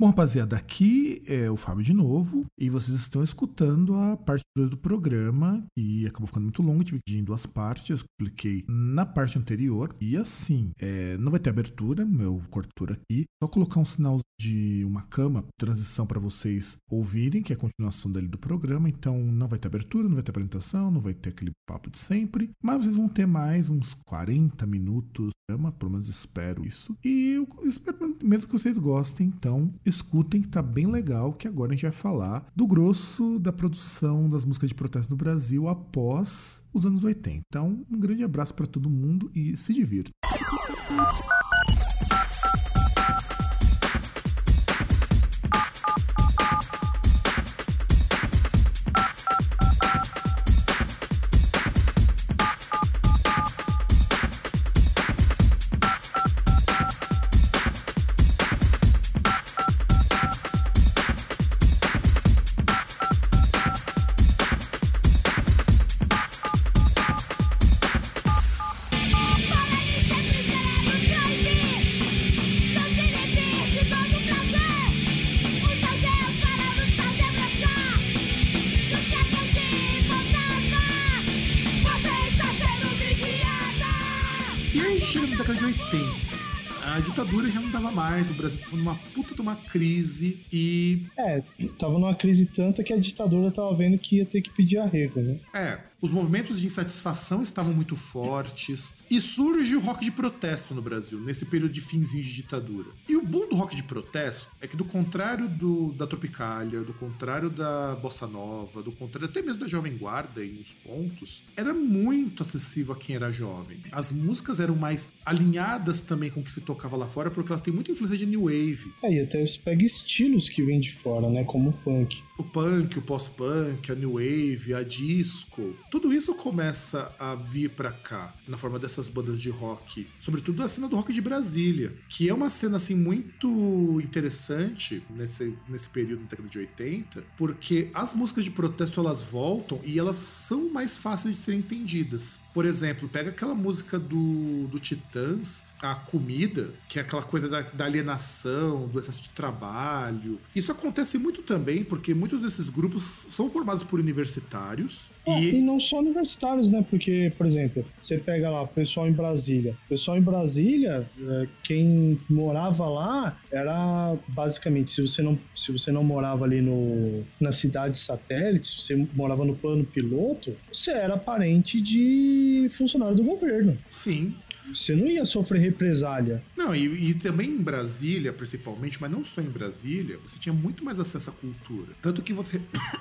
Bom, rapaziada, aqui é o Fábio de novo e vocês estão escutando a parte 2 do programa que acabou ficando muito longo, tive que ir em duas partes, eu expliquei na parte anterior e assim, é, não vai ter abertura, meu cortura aqui, só colocar um sinal de uma cama, transição para vocês ouvirem, que é a continuação dele do programa, então não vai ter abertura, não vai ter apresentação, não vai ter aquele papo de sempre, mas vocês vão ter mais uns 40 minutos, pelo menos espero isso, e eu espero mesmo que vocês gostem, então escutem que tá bem legal, que agora a gente vai falar do grosso da produção das músicas de protesto no Brasil após os anos 80. Então, um grande abraço para todo mundo e se divirta. O Brasil tava numa puta de uma crise e. É, tava numa crise tanta que a ditadura tava vendo que ia ter que pedir arrego, né? É, os movimentos de insatisfação estavam muito fortes e surge o rock de protesto no Brasil, nesse período de finzinho de ditadura. E o bom do rock de protesto é que, do contrário do, da Tropicália, do contrário da Bossa Nova, do contrário até mesmo da Jovem Guarda em uns pontos, era muito acessível a quem era jovem. As músicas eram mais alinhadas também com o que se tocava lá fora, porque elas têm muita influência de New Wave. É, e até você pega estilos que vêm de fora, né? Como o punk. O punk, o pós-punk, a New Wave, a disco tudo isso começa a vir para cá, na forma dessas bandas de rock, sobretudo a cena do rock de Brasília, que é uma cena assim muito interessante nesse, nesse período da década de 80, porque as músicas de protesto elas voltam e elas são mais fáceis de serem entendidas. Por exemplo, pega aquela música do, do Titãs, a comida, que é aquela coisa da, da, alienação, do excesso de trabalho. Isso acontece muito também porque muitos desses grupos são formados por universitários. É, e... e... não só universitários, né? Porque, por exemplo, você pega lá o pessoal em Brasília. O pessoal em Brasília, é, quem morava lá era basicamente, se você não, se você não morava ali no, na cidade satélite, se você morava no plano piloto, você era parente de funcionário do governo. Sim. Você não ia sofrer represália. Não, e, e, também em Brasília, principalmente, mas não só em Brasília, você tinha muito mais acesso à cultura. Tanto que você.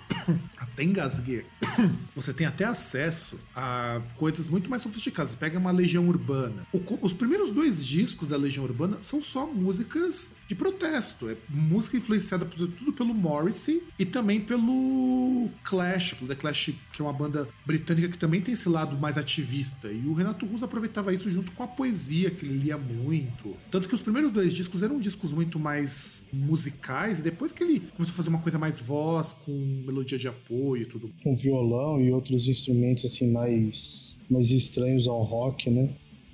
até engasguei. você tem até acesso a coisas muito mais sofisticadas. Você pega uma Legião Urbana. O, os primeiros dois discos da Legião Urbana são só músicas de protesto. É música influenciada tudo pelo Morrissey e também pelo Clash, pelo The Clash, que é uma banda britânica que também tem esse lado mais ativista. E o Renato Russo aproveitava isso junto com a poesia, que ele lia muito. Tanto que os primeiros dois discos eram discos muito mais musicais, e depois que ele começou a fazer uma coisa mais voz, com melodia de apoio e tudo. Com violão e outros instrumentos assim mais, mais estranhos ao rock, né?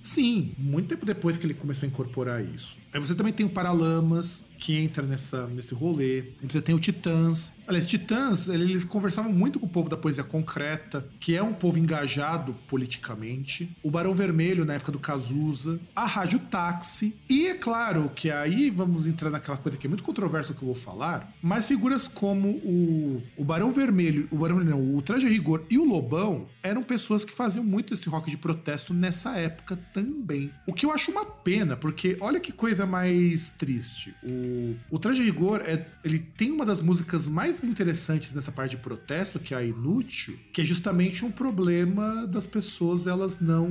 Sim, muito tempo depois que ele começou a incorporar isso. Aí você também tem o Paralamas, que entra nessa, nesse rolê. Você tem o Titãs. Aliás, Titãs, eles conversavam muito com o povo da poesia concreta, que é um povo engajado politicamente. O Barão Vermelho, na época do Cazuza. A Rádio Táxi. E é claro que aí vamos entrar naquela coisa que é muito controversa que eu vou falar, mas figuras como o, o Barão Vermelho, o Barão não, o Traje Rigor e o Lobão eram pessoas que faziam muito esse rock de protesto nessa época também. O que eu acho uma pena, porque olha que coisa mais triste. O, o Traje Rigor, é, ele tem uma das músicas mais interessantes nessa parte de protesto, que é a Inútil, que é justamente um problema das pessoas elas não,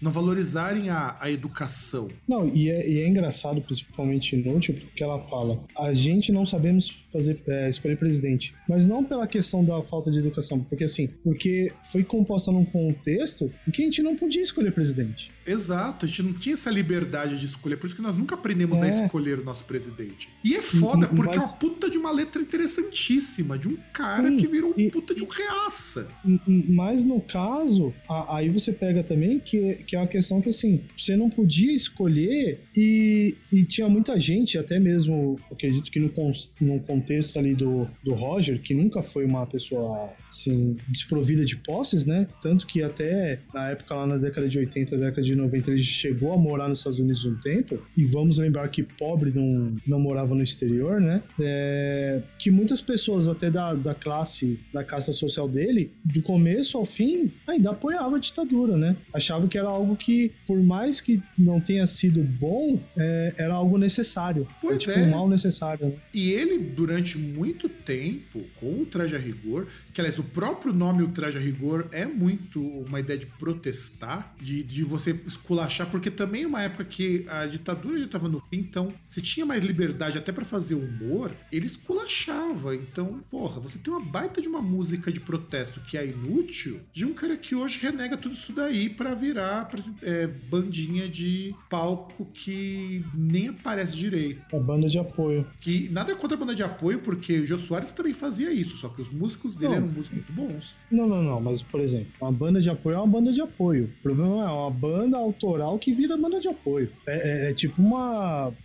não valorizarem a, a educação. Não, e é, e é engraçado, principalmente Inútil, porque ela fala: a gente não sabemos fazer é, escolher presidente, mas não pela questão da falta de educação, porque assim, porque foi composta num contexto em que a gente não podia escolher presidente. Exato, a gente não tinha essa liberdade de escolher, por isso que nós nunca aprendemos aprendemos é. a escolher o nosso presidente. E é foda, porque Mas... é uma puta de uma letra interessantíssima, de um cara Sim, que virou um e, puta de um reaça. Mas no caso, a, aí você pega também que, que é uma questão que assim, você não podia escolher e, e tinha muita gente, até mesmo, acredito que no, no contexto ali do, do Roger, que nunca foi uma pessoa assim, desprovida de posses, né? Tanto que até na época lá na década de 80, década de 90, ele chegou a morar nos Estados Unidos um tempo, e vamos lembrar que pobre não, não morava no exterior, né? É, que muitas pessoas até da, da classe, da casta social dele, do começo ao fim, ainda apoiava a ditadura, né? Achava que era algo que, por mais que não tenha sido bom, é, era algo necessário. Pois é, tipo, é. um mal necessário. Né? E ele, durante muito tempo, com o traje a rigor, que aliás, o próprio nome o traje a rigor é muito uma ideia de protestar, de, de você esculachar, porque também é uma época que a ditadura já estava no fim, então se tinha mais liberdade até para fazer humor, ele esculachava. Então, porra, você tem uma baita de uma música de protesto que é inútil, de um cara que hoje renega tudo isso daí para virar é, bandinha de palco que nem aparece direito. A banda de apoio. Que nada é contra a banda de apoio, porque o Jô Soares também fazia isso, só que os músicos dele não. eram músicos muito bons. Não, não, não, mas por exemplo, uma banda de apoio é uma banda de apoio. O problema é uma banda autoral que vira banda de apoio. É, é, é tipo uma.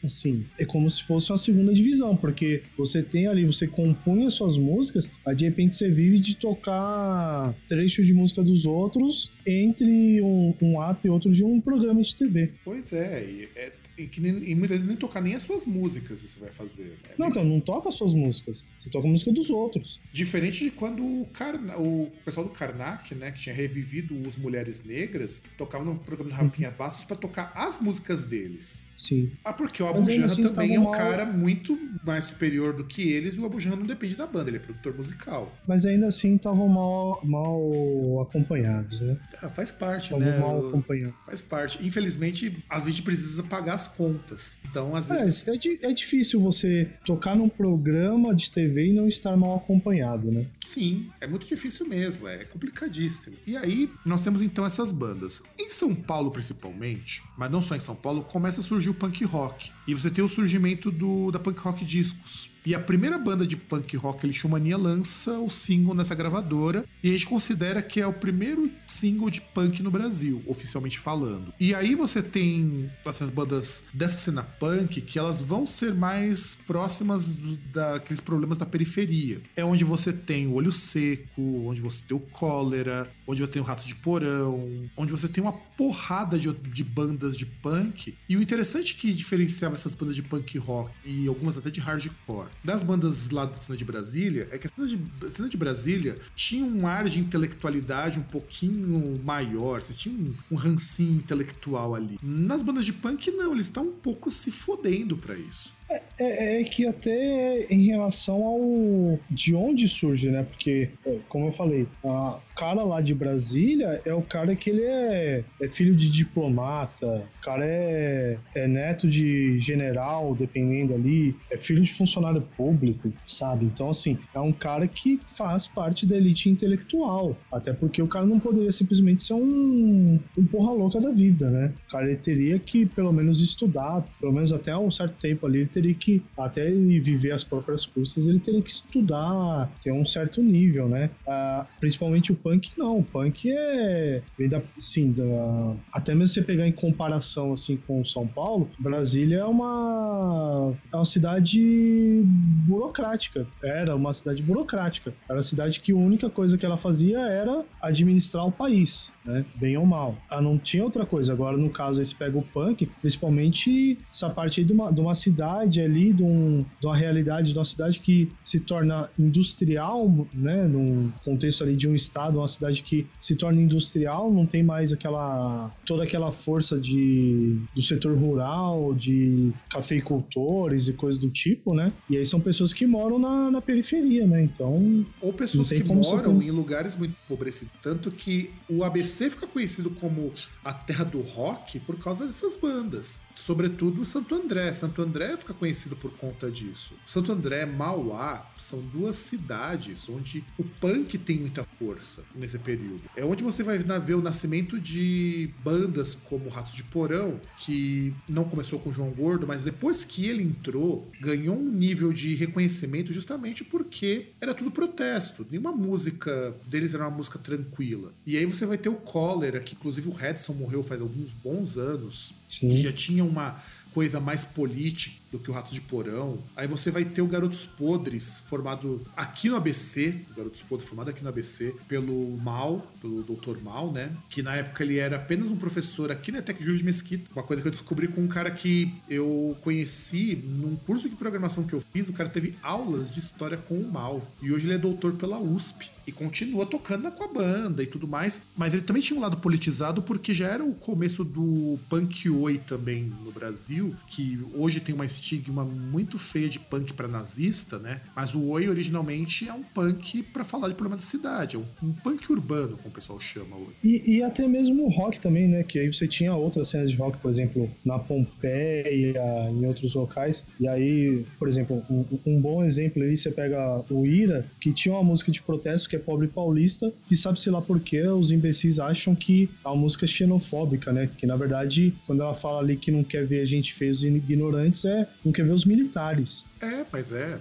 Assim, é como se fosse uma segunda divisão, porque você tem ali, você compunha suas músicas, aí de repente você vive de tocar trecho de música dos outros entre um, um ato e outro de um programa de TV. Pois é, é e que nem, e muitas vezes nem tocar nem as suas músicas você vai fazer. Né? Não, então não toca as suas músicas. Você toca a música dos outros. Diferente de quando o, Karna, o pessoal do Karnak, né, que tinha revivido os Mulheres Negras, tocava no programa do Rafinha uhum. Bastos para tocar as músicas deles. Sim. Ah, porque o Abu Janra assim, também é um mal... cara muito mais superior do que eles e o Abu Janra não depende da banda, ele é produtor musical. Mas ainda assim estavam mal, mal acompanhados, né? Ah, faz parte, né? mal acompanhados. Faz parte. Infelizmente, a gente precisa pagar as contas. Então, às vezes. É, é, é difícil você tocar num programa de TV e não estar mal acompanhado, né? Sim, é muito difícil mesmo, é complicadíssimo. E aí, nós temos então essas bandas. Em São Paulo, principalmente, mas não só em São Paulo, começa a surgir o punk rock. E você tem o surgimento do, da punk rock discos. E a primeira banda de punk rock, Lixomania, lança o single nessa gravadora. E a gente considera que é o primeiro single de punk no Brasil, oficialmente falando. E aí você tem essas bandas dessa cena punk que elas vão ser mais próximas daqueles problemas da periferia. É onde você tem o Olho Seco, onde você tem o Cólera, onde você tem o Rato de Porão, onde você tem uma porrada de, de bandas de punk. E o interessante que diferenciava essas bandas de punk rock e algumas até de hardcore das bandas lá da cena de Brasília é que a cena de, a cena de Brasília tinha um ar de intelectualidade um pouquinho maior, vocês tinham um, um rancinho intelectual ali. Nas bandas de punk, não, eles estão um pouco se fodendo para isso. É, é, é, que até em relação ao de onde surge, né? Porque, é, como eu falei, a cara lá de Brasília é o cara que ele é, é filho de diplomata, o cara é, é neto de general, dependendo ali, é filho de funcionário público, sabe? Então, assim, é um cara que faz parte da elite intelectual. Até porque o cara não poderia simplesmente ser um, um porra louca da vida, né? O cara teria que, pelo menos, estudar, pelo menos até um certo tempo ali, ele teria que, até ele viver as próprias custas, ele teria que estudar, ter um certo nível, né? Ah, principalmente o punk, não. O punk é. Vem da. Sim, da, até mesmo você pegar em comparação assim com São Paulo, Brasília é uma. É uma cidade burocrática. Era uma cidade burocrática. Era uma cidade que a única coisa que ela fazia era administrar o país, né? Bem ou mal. Ela não tinha outra coisa. Agora, no caso, você pega o punk, principalmente essa parte aí de uma, de uma cidade realidade ali, de, um, de uma realidade de uma cidade que se torna industrial, né? Num contexto ali de um estado, uma cidade que se torna industrial, não tem mais aquela toda aquela força de do setor rural, de cafeicultores e coisas do tipo, né? E aí são pessoas que moram na, na periferia, né? Então. Ou pessoas que moram em lugares muito empobrecidos. Tanto que o ABC fica conhecido como a terra do rock por causa dessas bandas. Sobretudo Santo André. Santo André fica conhecido por conta disso. Santo André, Mauá são duas cidades onde o punk tem muita força nesse período. É onde você vai ver o nascimento de bandas como Ratos de Porão, que não começou com o João Gordo, mas depois que ele entrou, ganhou um nível de reconhecimento justamente porque era tudo protesto. Nenhuma música deles era uma música tranquila. E aí você vai ter o Cólera, que inclusive o Redson morreu faz alguns bons anos, Sim. que já tinha uma coisa mais política do que o Ratos de Porão. Aí você vai ter o Garotos Podres, formado aqui no ABC, o Garotos Podres formado aqui no ABC, pelo Mal, pelo Dr. Mal, né? Que na época ele era apenas um professor aqui na Tec Júlio de Mesquita. Uma coisa que eu descobri com um cara que eu conheci num curso de programação que eu fiz, o cara teve aulas de história com o Mal. E hoje ele é doutor pela USP e continua tocando com a banda e tudo mais. Mas ele também tinha um lado politizado porque já era o começo do punk oi também no Brasil, que hoje tem uma estigma muito feia de punk para nazista, né? Mas o oi originalmente é um punk para falar de problema da cidade, é um, um, punk urbano, como o pessoal chama hoje. E, e, até mesmo o rock também, né? Que aí você tinha outras cenas de rock, por exemplo, na Pompeia, em outros locais. E aí, por exemplo, um, um bom exemplo aí, você pega o Ira, que tinha uma música de protesto que é pobre paulista, que sabe-se lá por que os imbecis acham que a música é xenofóbica, né? Que na verdade, quando ela fala ali que não quer ver a gente feios e ignorantes, é não quer ver os militares. É, mas é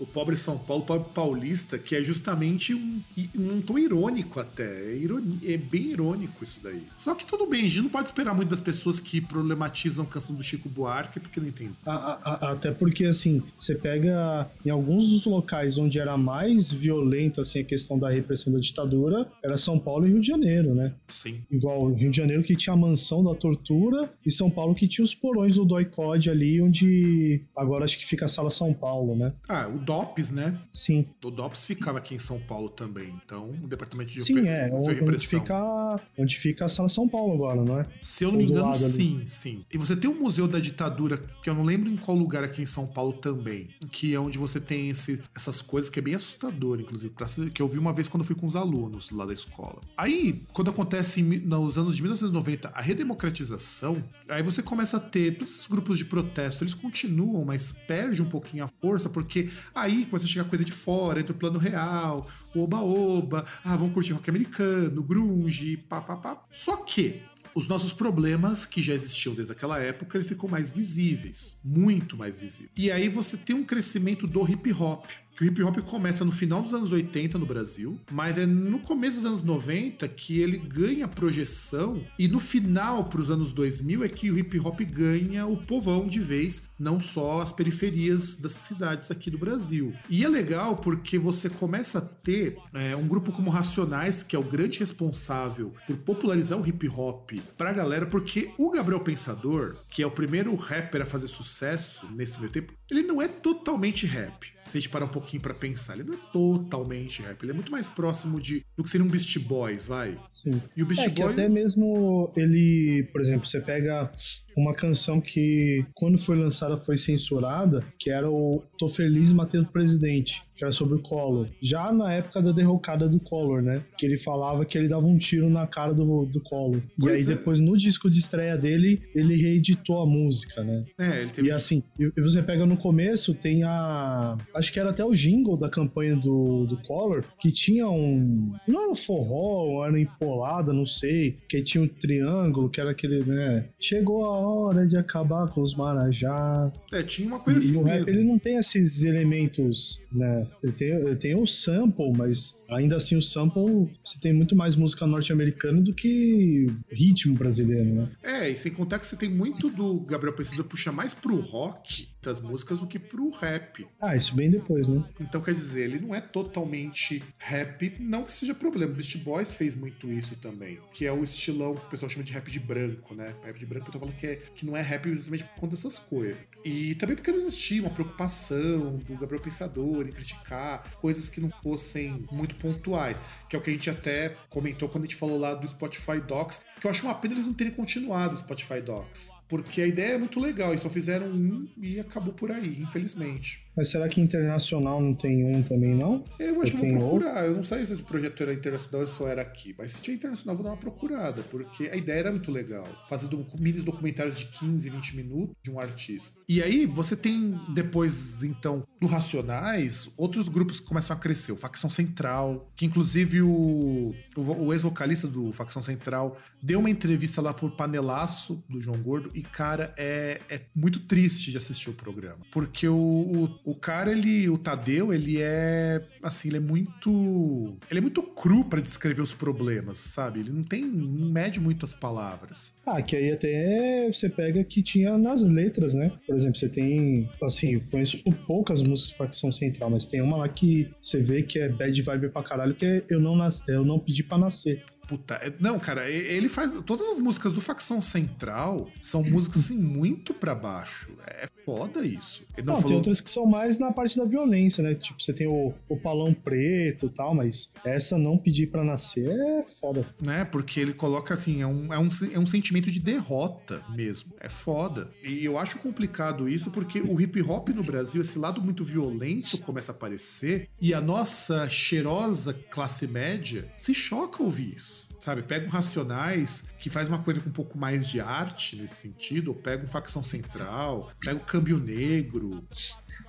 o pobre São Paulo, o pobre paulista, que é justamente um, um tom irônico até. É, é, bem irônico isso daí. Só que tudo bem, a gente não pode esperar muito das pessoas que problematizam a canção do Chico Buarque, porque não entendem. Até porque, assim, você pega em alguns dos locais onde era mais violento, assim, a questão da repressão da ditadura, era São Paulo e Rio de Janeiro, né? Sim. Igual Rio de Janeiro que tinha a mansão da tortura e São Paulo que tinha os porões do Doicode ali, onde agora acho que fica a Sala São Paulo, né? Ah, o DOPS, né? Sim. O DOPS ficava aqui em São Paulo também. Então, o departamento de Sim, é. Onde fica, onde fica a Sala São Paulo agora, não é? Se eu não me engano, sim, ali. sim. E você tem o Museu da Ditadura, que eu não lembro em qual lugar aqui em São Paulo também, que é onde você tem esse, essas coisas que é bem assustador, inclusive, que eu vi uma vez quando fui com os alunos lá da escola. Aí, quando acontece nos anos de 1990 a redemocratização, aí você começa a ter todos esses grupos de protesto, eles continuam, mas perde um pouquinho a força, porque Aí começa a chegar coisa de fora, entra o plano real, o oba-oba, ah, vamos curtir rock americano, grunge, pá, pá, pá. Só que os nossos problemas, que já existiam desde aquela época, eles ficam mais visíveis, muito mais visíveis. E aí você tem um crescimento do hip hop que o hip hop começa no final dos anos 80 no Brasil, mas é no começo dos anos 90 que ele ganha projeção e no final para os anos 2000 é que o hip hop ganha o povão de vez, não só as periferias das cidades aqui do Brasil. E é legal porque você começa a ter é, um grupo como Racionais, que é o grande responsável por popularizar o hip hop pra galera, porque o Gabriel Pensador, que é o primeiro rapper a fazer sucesso nesse meio tempo, ele não é totalmente rap se a gente parar um pouquinho para pensar, ele não é totalmente rap, ele é muito mais próximo de do que seria um Beast Boys, vai. Sim. E o Beast é, Boys. até mesmo ele, por exemplo, você pega uma canção que, quando foi lançada, foi censurada, que era o Tô Feliz Matei o Presidente, que era sobre o Collor. Já na época da derrocada do Collor, né? Que ele falava que ele dava um tiro na cara do, do Collor. Pois e aí, é. depois, no disco de estreia dele, ele reeditou a música, né? É, ele teve... E assim, e você pega no começo, tem a. Acho que era até o jingle da campanha do, do Collor, que tinha um. Não era um forró, era empolada, não sei. Que tinha um triângulo, que era aquele, né? Chegou a hora de acabar com os Marajá. É, tinha uma coisa e, assim. E o rap, ele não tem esses elementos, né? Ele tem, ele tem o sample, mas ainda assim o sample, você tem muito mais música norte-americana do que ritmo brasileiro, né? É, e sem contar que você tem muito do Gabriel Pensador puxar mais pro rock das músicas do que pro rap. Ah, isso bem depois, né? Então quer dizer, ele não é totalmente rap, não que seja problema. Beast Boys fez muito isso também, que é o estilão que o pessoal chama de rap de branco, né? Rap de branco eu tô falando que, é, que não é rap justamente por conta dessas coisas. E também porque não existia uma preocupação do Gabriel Pensador em criticar coisas que não fossem muito pontuais, que é o que a gente até comentou quando a gente falou lá do Spotify Docs, que eu acho uma pena eles não terem continuado o Spotify Docs, porque a ideia é muito legal, e só fizeram um e acabou por aí, infelizmente. Mas será que internacional não tem um também, não? Eu acho que vou procurar. Outro? Eu não sei se esse projeto era internacional ou só era aqui. Mas se tinha internacional, vou dar uma procurada. Porque a ideia era muito legal. Fazer do, mini documentários de 15, 20 minutos de um artista. E aí você tem depois, então, do Racionais, outros grupos que começam a crescer. O Facção Central, que inclusive o, o, o ex-vocalista do Facção Central deu uma entrevista lá por panelaço do João Gordo. E, cara, é, é muito triste de assistir o programa. Porque o, o o cara, ele, o Tadeu, ele é assim, ele é muito, ele é muito cru para descrever os problemas, sabe? Ele não tem, não mede muitas palavras. Ah, que aí até você pega que tinha nas letras, né? Por exemplo, você tem, assim, eu conheço poucas músicas de facção central, mas tem uma lá que você vê que é bad vibe pra caralho, que é Eu Não, nas... eu não Pedi Pra Nascer. Puta, é, não, cara, ele faz. Todas as músicas do Facção Central são músicas assim muito para baixo. É foda isso. Ele não, não falou... tem outras que são mais na parte da violência, né? Tipo, você tem o, o palão preto e tal, mas essa não pedir para nascer é foda. Né? Porque ele coloca assim, é um, é, um, é um sentimento de derrota mesmo. É foda. E eu acho complicado isso porque o hip hop no Brasil, esse lado muito violento começa a aparecer e a nossa cheirosa classe média se choca ouvir isso sabe? Pega um Racionais, que faz uma coisa com um pouco mais de arte nesse sentido, ou pega um Facção Central, pega o Câmbio Negro,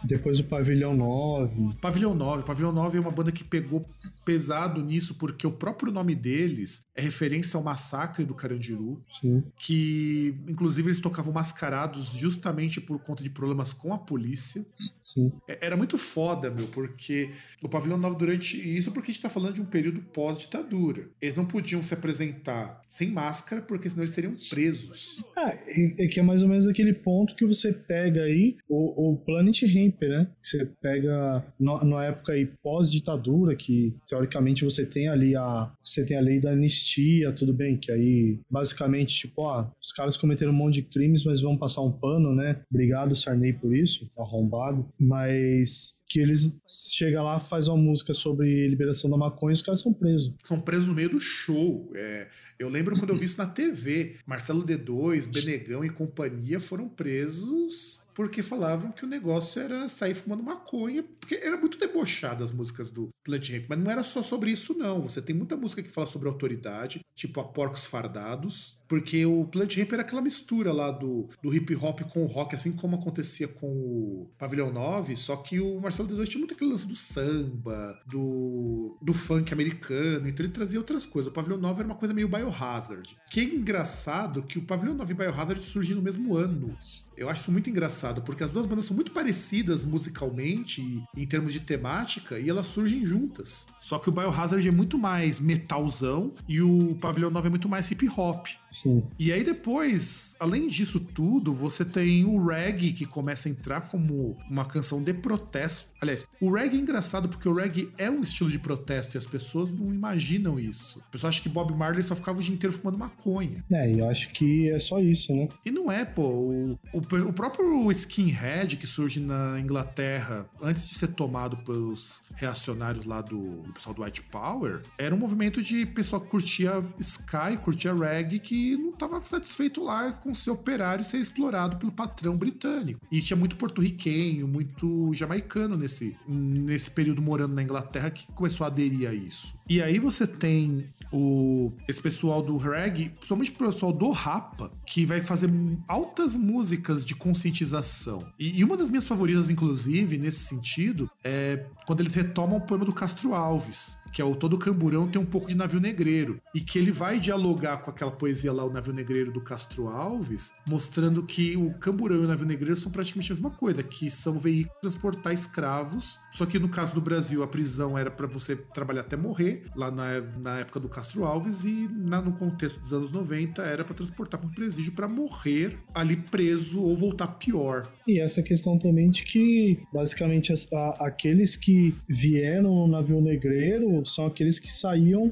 depois o Pavilhão 9. Pavilhão 9. Pavilhão 9 é uma banda que pegou pesado nisso, porque o próprio nome deles é referência ao massacre do Carandiru. Sim. Que, inclusive, eles tocavam mascarados justamente por conta de problemas com a polícia. Sim. É, era muito foda, meu, porque o Pavilhão 9 durante. Isso porque a gente tá falando de um período pós-ditadura. Eles não podiam se apresentar sem máscara, porque senão eles seriam presos. Ah, é que é mais ou menos aquele ponto que você pega aí o, o Planet Hemp, né? Você pega na época aí pós-ditadura, que teoricamente você tem ali a você tem a lei da anistia, tudo bem, que aí basicamente tipo, ó, os caras cometeram um monte de crimes, mas vão passar um pano, né? Obrigado Sarney por isso, arrombado. Mas que eles chega lá, faz uma música sobre liberação da maconha e os caras são presos. São presos no meio do show. É, eu lembro quando eu vi isso na TV. Marcelo D2, Benegão e companhia foram presos porque falavam que o negócio era sair fumando maconha, porque era muito debochado as músicas do Plant Ramp, mas não era só sobre isso não, você tem muita música que fala sobre autoridade, tipo a Porcos Fardados, porque o Plant Ramp era aquela mistura lá do, do hip hop com o rock, assim como acontecia com o Pavilhão 9, só que o Marcelo D2 tinha muito aquele lance do samba, do, do funk americano, então ele trazia outras coisas. O Pavilhão 9 era uma coisa meio biohazard. Que é engraçado que o Pavilhão 9 e Biohazard surgiram no mesmo ano. Eu acho isso muito engraçado, porque as duas bandas são muito parecidas musicalmente e em termos de temática, e elas surgem juntas. Só que o Biohazard é muito mais metalzão e o Pavilhão 9 é muito mais hip hop. Sim. E aí depois, além disso tudo, você tem o reggae que começa a entrar como uma canção de protesto. Aliás, o reggae é engraçado porque o reggae é um estilo de protesto e as pessoas não imaginam isso. A pessoa acha que Bob Marley só ficava o dia inteiro fumando maconha. É, e eu acho que é só isso, né? E não é, pô. O, o, o próprio skinhead que surge na Inglaterra antes de ser tomado pelos reacionários lá do, do pessoal do White Power, era um movimento de pessoal que curtia Sky, curtia reggae, que não estava satisfeito lá com ser operário ser explorado pelo patrão britânico. E tinha muito porto-riquenho, muito jamaicano nesse, nesse período morando na Inglaterra que começou a aderir a isso. E aí você tem o, esse pessoal do reggae, principalmente o pessoal do rapa, que vai fazer altas músicas de conscientização. E, e, uma das minhas favoritas, inclusive, nesse sentido, é quando eles retomam o poema do Castro Alves, que é o Todo Camburão tem um pouco de navio negreiro, e que ele vai dialogar com aquela poesia lá, o navio negreiro do Castro Alves, mostrando que o Camburão e o navio negreiro são praticamente a mesma coisa, que são veículos transportar escravos, só que no caso do Brasil a prisão era para você trabalhar até morrer, lá na, na época do Castro Alves, e na, no contexto dos anos 90 era para transportar para um presídio para morrer ali preso ou voltar pior. E essa questão também de que, basicamente, as, a, aqueles que vieram no navio negreiro são aqueles que saíam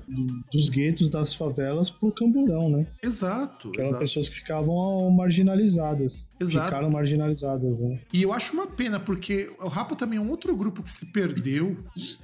dos guetos das favelas pro camburão, né? Exato. Que eram exato. pessoas que ficavam marginalizadas. Exato. Ficaram marginalizadas, né? E eu acho uma pena, porque o Rapa também é um outro grupo que se perdeu.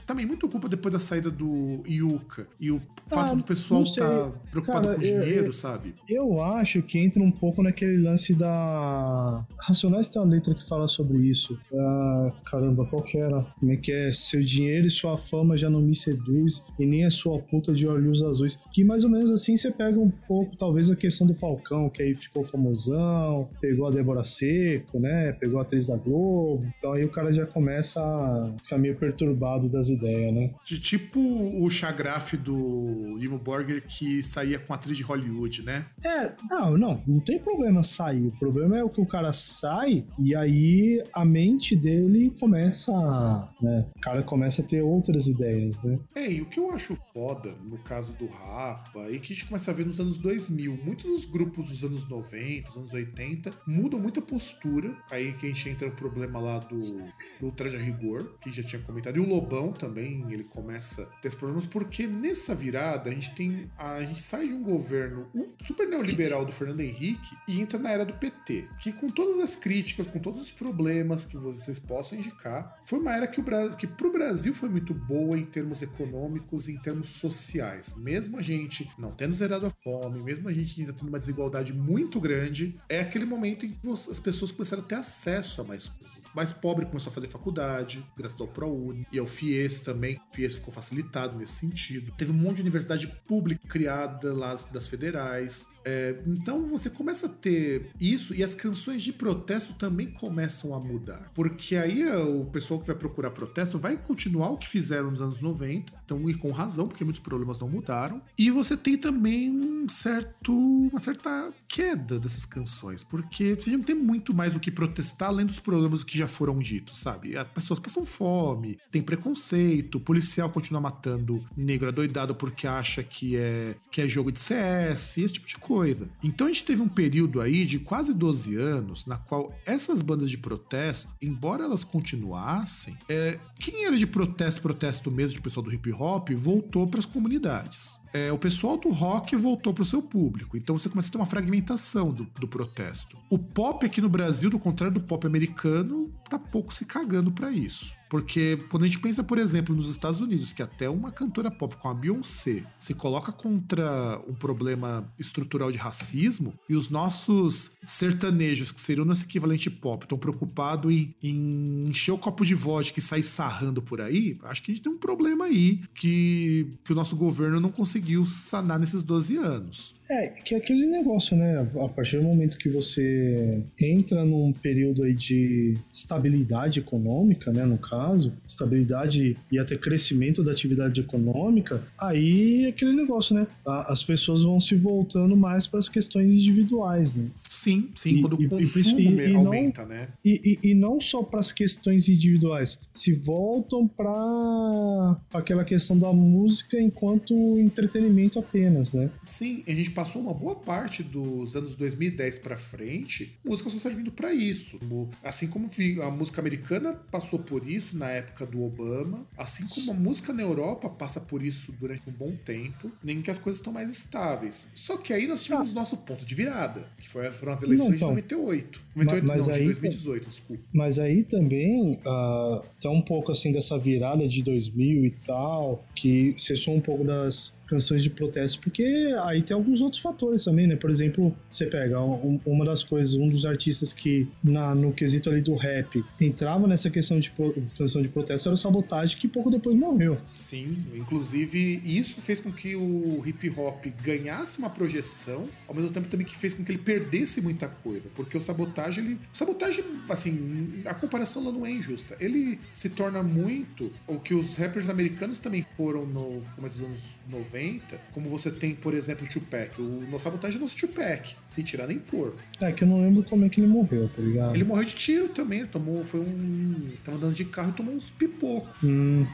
Também muito culpa depois da saída do Yuka e o fato ah, do pessoal estar tá preocupado Cara, com eu, dinheiro, eu, sabe? Eu acho que entra um pouco naquele lance da. Racionais tem uma letra que fala sobre isso. Ah, caramba, qual que era? Como é que é? Seu dinheiro e sua fama já não me seduz, e nem a sua puta de olhos azuis. Que mais ou menos assim você pega um pouco, talvez, a questão do Falcão, que aí ficou famosão, pegou a Débora Seco, né? Pegou a atriz da Globo. Então aí o cara já começa a ficar meio perturbado das ideias, né? De tipo o chagraf do Limo Borger que saía com a atriz de Hollywood, né? É, não, não, não tem problema sair. O problema é o que o cara sai e aí a mente dele começa a, né? O cara começa a ter outras ideias, né? É, e o que eu acho foda no caso do Rapa e que a gente começa a ver nos anos 2000, muitos dos grupos dos anos 90, dos anos 80 mudam muita postura. Aí que a gente entra no problema lá do, do Traje a Rigor, que já tinha comentado, e o Lobão também, ele começa a ter esses problemas, porque nessa virada a gente tem. A gente sai de um governo super neoliberal do Fernando Henrique e entra na era do PT, que com todas as críticas, com todos os problemas que vocês possam indicar, foi uma era que, o, que pro Brasil foi muito boa em termos econômicos e em termos sociais. Mesmo a gente não tendo zerado a fome, mesmo a gente ainda tendo uma desigualdade muito grande, é aquele momento em que as pessoas começaram a ter acesso a mais coisas. Mais pobre começou a fazer faculdade, graças ao ProUni e ao FIES também. O FIES ficou facilitado nesse sentido. Teve um monte de universidade pública criada lá das federais. É, então você começa a ter isso e as canções de protesto também começam a mudar. Porque aí é, o pessoal que vai procurar protesto vai continuar o que fizeram nos anos 90, então, e com razão, porque muitos problemas não mudaram. E você tem também um certo, uma certa queda dessas canções, porque você não tem muito mais o que protestar além dos problemas que já foram ditos, sabe? As pessoas passam fome, tem preconceito, o policial continua matando negro adoidado porque acha que é, que é jogo de CS, esse tipo de coisa coisa. Então a gente teve um período aí de quase 12 anos na qual essas bandas de protesto, embora elas continuassem, é, quem era de protesto, protesto mesmo, de pessoal do hip hop, voltou para as comunidades é, o pessoal do rock voltou para o seu público. Então você começa a ter uma fragmentação do, do, protesto. O pop aqui no Brasil, do contrário do pop americano, tá pouco se cagando para isso. Porque quando a gente pensa, por exemplo, nos Estados Unidos, que até uma cantora pop com a Beyoncé se coloca contra um problema estrutural de racismo, e os nossos sertanejos, que seriam nosso equivalente pop, estão preocupados em, em, encher o copo de vodka e sair sarrando por aí, acho que a gente tem um problema aí que, que o nosso governo não conseguiu sanar nesses 12 anos. É, que é aquele negócio, né? A partir do momento que você entra num período aí de estabilidade econômica, né? No caso, estabilidade e até crescimento da atividade econômica, aí é aquele negócio, né? As pessoas vão se voltando mais para as questões individuais, né? Sim, sim, e, quando e, o consumo e, aumenta, não, né? E, não só para as questões individuais, se voltam para aquela questão da música enquanto entretenimento apenas, né? Sim, a gente passou uma boa parte dos anos 2010 para frente, música só servindo para isso. Assim como a música americana passou por isso na época do Obama, assim como a música na Europa passa por isso durante um bom tempo, nem que as coisas estão mais estáveis. Só que aí nós tivemos ah. nosso ponto de virada, que foi, foram as eleições não, então, de 98. 98 mas, não, aí, de 2018, desculpa. Mas aí também uh, tá um pouco assim dessa virada de 2000 e tal, que cessou um pouco das canções de protesto, porque aí tem alguns outros fatores também, né? Por exemplo, você pega um, uma das coisas, um dos artistas que na, no quesito ali do rap entrava nessa questão de canção de protesto era o Sabotagem, que pouco depois morreu. Sim, inclusive isso fez com que o hip hop ganhasse uma projeção, ao mesmo tempo também que fez com que ele perdesse muita coisa, porque o Sabotagem, ele, o Sabotagem, assim, a comparação lá não é injusta. Ele se torna muito o que os rappers americanos também foram no começo dos anos 90 90, como você tem, por exemplo, o Tupac. O No Sabotagem é nosso Tupac, sem tirar nem pôr. É que eu não lembro como é que ele morreu, tá ligado? Ele morreu de tiro também, tomou, foi um... Tava andando de carro e tomou uns pipocos. Hum.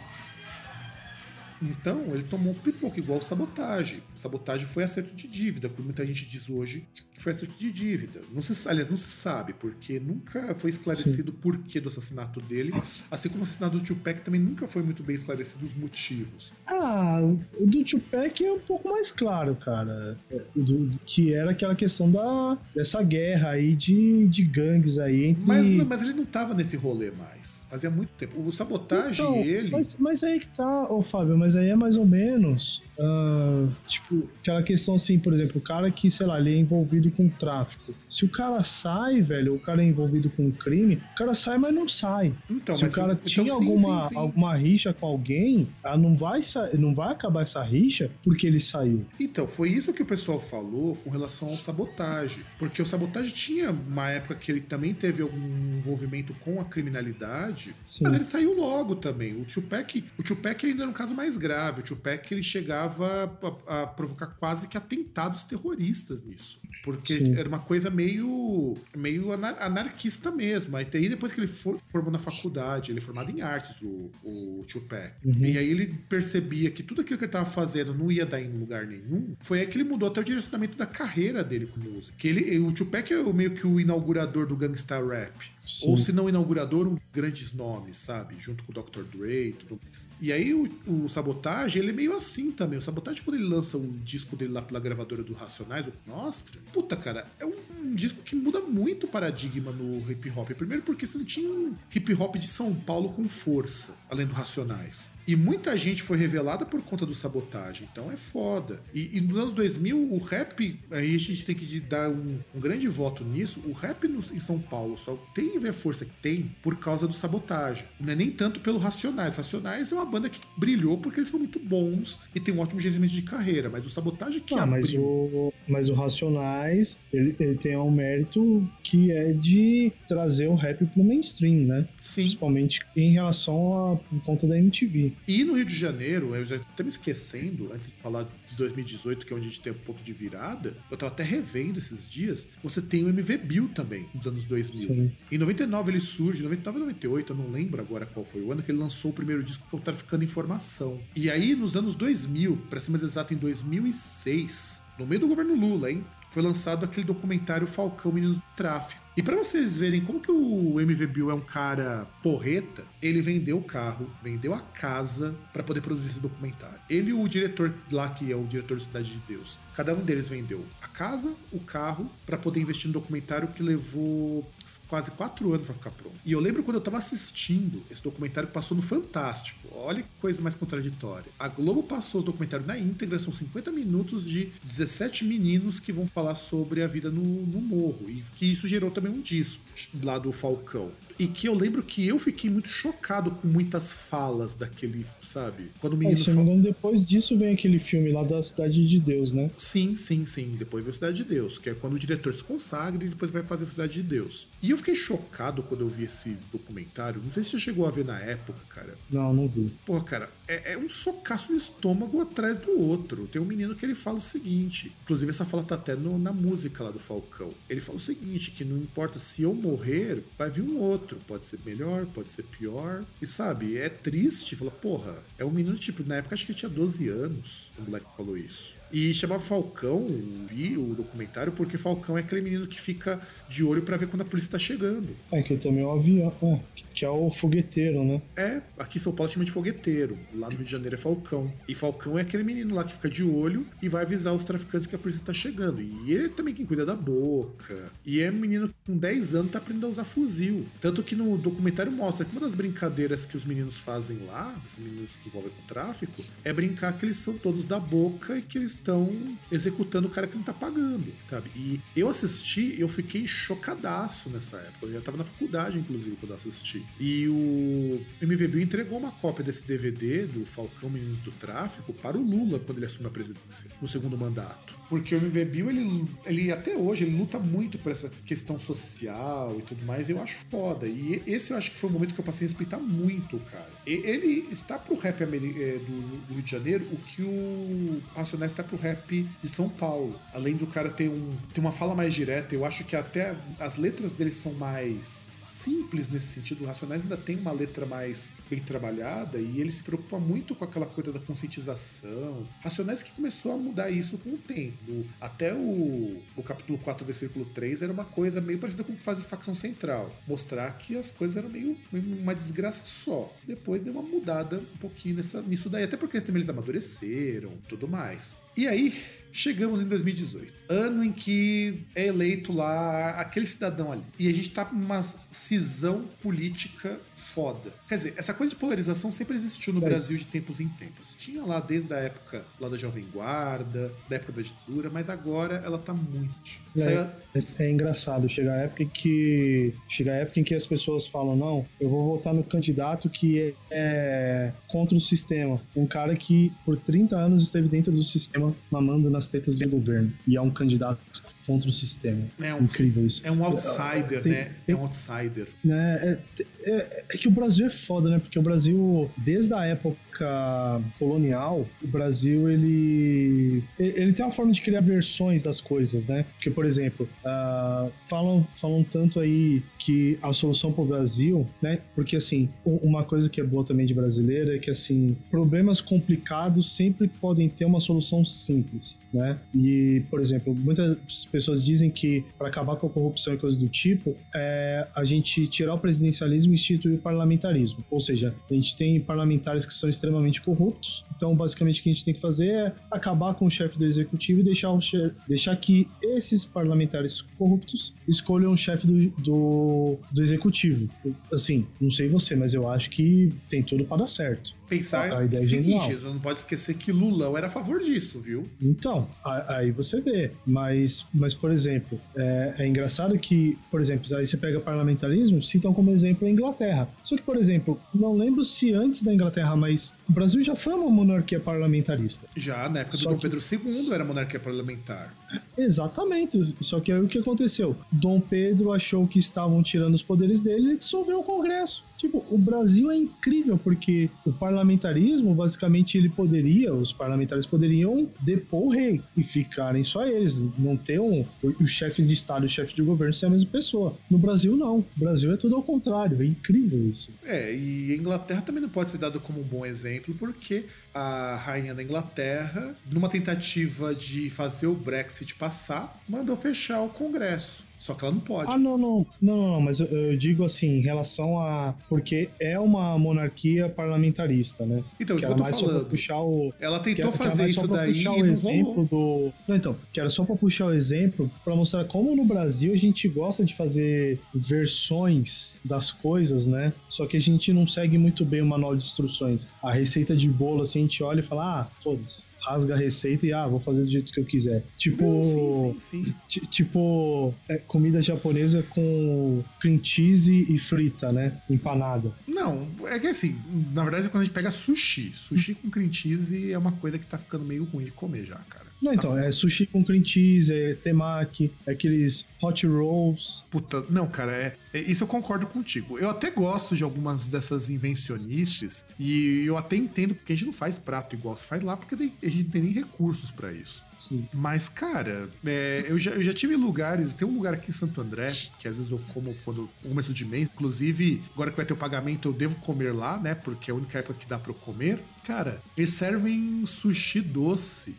Então, ele tomou uns pipocos, igual sabotagem. Sabotagem foi acerto de dívida, como muita gente diz hoje que foi acerto de dívida. Não se, aliás, não se sabe, porque nunca foi esclarecido o porquê do assassinato dele, assim como o assassinato do Tupac também nunca foi muito bem esclarecido os motivos. Ah, o do Tupac é um pouco mais claro, cara. Do, do, que era aquela questão da, dessa guerra aí de, de gangues aí entre... Mas, mas ele não tava nesse rolê mais. Fazia muito tempo. O sabotagem, então, ele. Mas, mas aí que tá, ô Fábio, mas mas aí é mais ou menos, uh, tipo, aquela questão assim, por exemplo, o cara que, sei lá, ele é envolvido com tráfico. Se o cara sai, velho, o cara é envolvido com crime, o cara sai, mas não sai. Então, Se o cara então, tinha sim, alguma, sim, sim. alguma rixa com alguém, ela não vai, não vai acabar essa rixa porque ele saiu. Então, foi isso que o pessoal falou com relação ao sabotagem. Porque o sabotagem tinha uma época que ele também teve algum envolvimento com a criminalidade, mas ele saiu logo também. O Tupac, o Tupac ainda era um caso mais grave. O Tupac ele chegava a, a provocar quase que atentados terroristas nisso. Porque Sim. era uma coisa meio, meio anarquista mesmo. Aí depois que ele for, formou na faculdade, ele é formado em artes, o, o Tupac. Uhum. E aí ele percebia que tudo aquilo que ele estava fazendo não ia dar em lugar nenhum. Foi aí que ele mudou até o direcionamento da carreira dele com música. Que ele, o Tupac é meio que o inaugurador do gangsta rap. Sim. Ou se não inaugurador, um grandes nomes, sabe? Junto com o Dr. Dre e tudo mais. E aí o, o Sabotage, ele é meio assim também. O Sabotage, quando ele lança o disco dele lá pela gravadora do Racionais, o Nostra, puta, cara, é um, um disco que muda muito o paradigma no hip hop. Primeiro porque você não tinha um hip hop de São Paulo com força, além do Racionais. E muita gente foi revelada por conta do sabotagem. Então é foda. E, e nos anos 2000, o rap, aí a gente tem que dar um, um grande voto nisso. O rap no, em São Paulo só teve a força que tem por causa do sabotagem. Não é nem tanto pelo Racionais. Racionais é uma banda que brilhou porque eles são muito bons e tem um ótimo gerenciamento de carreira. Mas o sabotagem que ah, mas o Mas o Racionais, ele, ele tem um mérito que é de trazer o rap pro mainstream, né? Sim. Principalmente em relação a por conta da MTV. E no Rio de Janeiro, eu já tô me esquecendo, antes de falar de 2018, que é onde a gente tem um ponto de virada, eu tava até revendo esses dias, você tem o MV Bill também, nos anos 2000. Sim. Em 99 ele surge, 99 e 98, eu não lembro agora qual foi o ano que ele lançou o primeiro disco, que é o Traficando Informação. E aí, nos anos 2000, para ser mais exato, em 2006, no meio do governo Lula, hein? Foi lançado aquele documentário Falcão Meninos do Tráfico e para vocês verem como que o MV Bill é um cara porreta, ele vendeu o carro, vendeu a casa para poder produzir esse documentário. Ele e o diretor lá, que é o diretor da Cidade de Deus, cada um deles vendeu a casa, o carro, para poder investir no documentário que levou quase quatro anos para ficar pronto. E eu lembro quando eu tava assistindo esse documentário que passou no Fantástico. Olha que coisa mais contraditória. A Globo passou o documentário na íntegra, são 50 minutos de 17 meninos que vão falar sobre a vida no, no morro. E que isso gerou também também um disco lá do Falcão. E que eu lembro que eu fiquei muito chocado com muitas falas daquele, sabe? Quando o menino. É, se engano, depois disso vem aquele filme lá da Cidade de Deus, né? Sim, sim, sim. Depois vem a Cidade de Deus, que é quando o diretor se consagra e depois vai fazer a Cidade de Deus. E eu fiquei chocado quando eu vi esse documentário. Não sei se você chegou a ver na época, cara. Não, não vi. Porra, cara, é, é um socaço no estômago atrás do outro. Tem um menino que ele fala o seguinte. Inclusive, essa fala tá até no, na música lá do Falcão. Ele fala o seguinte: que não importa se eu morrer, vai vir um outro outro. Pode ser melhor, pode ser pior. E sabe, é triste. Fala, porra, é um menino, tipo, na época acho que ele tinha 12 anos. O moleque falou isso. E chamava Falcão, vi o documentário, porque Falcão é aquele menino que fica de olho para ver quando a polícia tá chegando. É, que também é um avião, é, que é o fogueteiro, né? É, aqui em São Paulo chama de fogueteiro. Lá no Rio de Janeiro é Falcão. E Falcão é aquele menino lá que fica de olho e vai avisar os traficantes que a polícia tá chegando. E ele é também quem cuida da boca. E é um menino que com 10 anos tá aprendendo a usar fuzil. Tanto que no documentário mostra que uma das brincadeiras que os meninos fazem lá, os meninos que envolvem com tráfico, é brincar que eles são todos da boca e que eles estão executando o cara que não tá pagando, sabe? E eu assisti, eu fiquei chocadaço nessa época. Eu já tava na faculdade, inclusive, quando eu assisti. E o MVB entregou uma cópia desse DVD do Falcão Meninos do Tráfico para o Lula quando ele assume a presidência, no segundo mandato. Porque o MV Bill, ele, ele até hoje, ele luta muito por essa questão social e tudo mais. Eu acho foda. E esse eu acho que foi o momento que eu passei a respeitar muito, cara. Ele está pro rap do, do Rio de Janeiro o que o Racionais está pro rap de São Paulo. Além do cara ter, um, ter uma fala mais direta, eu acho que até as letras dele são mais simples nesse sentido. O Racionais ainda tem uma letra mais bem trabalhada e ele se preocupa muito com aquela coisa da conscientização. Racionais que começou a mudar isso com o tempo. Até o, o capítulo 4, versículo 3 era uma coisa meio parecida com o que faz a facção central. Mostrar que as coisas eram meio, meio uma desgraça só. Depois deu uma mudada um pouquinho nessa, nisso daí. Até porque também eles amadureceram tudo mais. E aí, Chegamos em 2018, ano em que é eleito lá aquele cidadão ali. E a gente tá numa cisão política foda. Quer dizer, essa coisa de polarização sempre existiu no é Brasil de tempos em tempos. Tinha lá desde a época lá da Jovem Guarda, da época da ditadura, mas agora ela tá muito. É, é, é, engraçado, chega a época em que chega a época em que as pessoas falam não, eu vou votar no candidato que é, é contra o sistema, um cara que por 30 anos esteve dentro do sistema mamando nas tetas do governo e é um candidato contra o sistema. É um, Incrível isso. É um outsider, tem, né? é um outsider. Né? É, é, é, que o Brasil é foda, né? Porque o Brasil, desde a época colonial, o Brasil, ele, ele tem uma forma de criar versões das coisas, né? Porque, por exemplo, uh, falam, falam tanto aí que a solução para o Brasil, né? Porque, assim, uma coisa que é boa também de brasileiro é que, assim, problemas complicados sempre podem ter uma solução simples, né? E, por exemplo, muitas pessoas dizem que para acabar com a corrupção e coisas do tipo, é a gente tirar o presidencialismo e instituir o parlamentarismo. Ou seja, a gente tem parlamentares que são extremamente corruptos, então basicamente o que a gente tem que fazer é acabar com o chefe do executivo e deixar, o chefe, deixar que esses parlamentares corruptos escolham o chefe do, do, do executivo. Assim, não sei você, mas eu acho que tem tudo para dar certo pensar a ideia é seguinte, não pode esquecer que Lulão era a favor disso, viu? Então, aí você vê. Mas, mas por exemplo, é, é, engraçado que, por exemplo, aí você pega parlamentarismo, citam como exemplo a Inglaterra. Só que, por exemplo, não lembro se antes da Inglaterra, mas o Brasil já foi uma monarquia parlamentarista. Já, na época do Dom que... Pedro II era monarquia parlamentar. Exatamente. Só que aí o que aconteceu? Dom Pedro achou que estavam tirando os poderes dele e dissolveu o Congresso. Tipo, o Brasil é incrível porque o parlamentarismo, basicamente, ele poderia, os parlamentares poderiam depor o rei e ficarem só eles, não ter um, o, chefe de Estado e o chefe de governo ser a mesma pessoa. No Brasil, não. O Brasil é tudo ao contrário, é incrível isso. É, e a Inglaterra também não pode ser dado como um bom exemplo porque a rainha da Inglaterra, numa tentativa de fazer o Brexit passar, mandou fechar o Congresso. Só que ela não pode. Ah, não, não. Não, não, mas eu, eu, digo assim, em relação a. Porque é uma monarquia parlamentarista, né? Então, que isso que eu tô falando. puxar o, ela tentou que, fazer que isso daí. Puxar o exemplo do. Não, então, que era só pra puxar o exemplo para mostrar como no Brasil a gente gosta de fazer versões das coisas, né? Só que a gente não segue muito bem o manual de instruções. A receita de bolo, assim, a gente olha e fala, ah, foda-se rasga a receita e ah, vou fazer do jeito que eu quiser. Tipo, Não, sim, sim, sim. tipo é, comida japonesa com cream cheese e frita, né? Empanada. Não, é que assim, na verdade, quando a gente pega sushi, sushi com cream cheese é uma coisa que tá ficando meio ruim de comer já, cara. Não, então, é sushi com cream cheese, é temaki, é aqueles hot rolls. Puta, não, cara, é, é, isso eu concordo contigo. Eu até gosto de algumas dessas invencionices e eu até entendo porque a gente não faz prato igual se faz lá, porque a gente não tem nem recursos para isso. Sim. Mas, cara, é, eu, já, eu já tive lugares, tem um lugar aqui em Santo André, que às vezes eu como quando começo de mês, inclusive, agora que vai ter o pagamento, eu devo comer lá, né? Porque é a única época que dá para eu comer. Cara, eles servem sushi doce.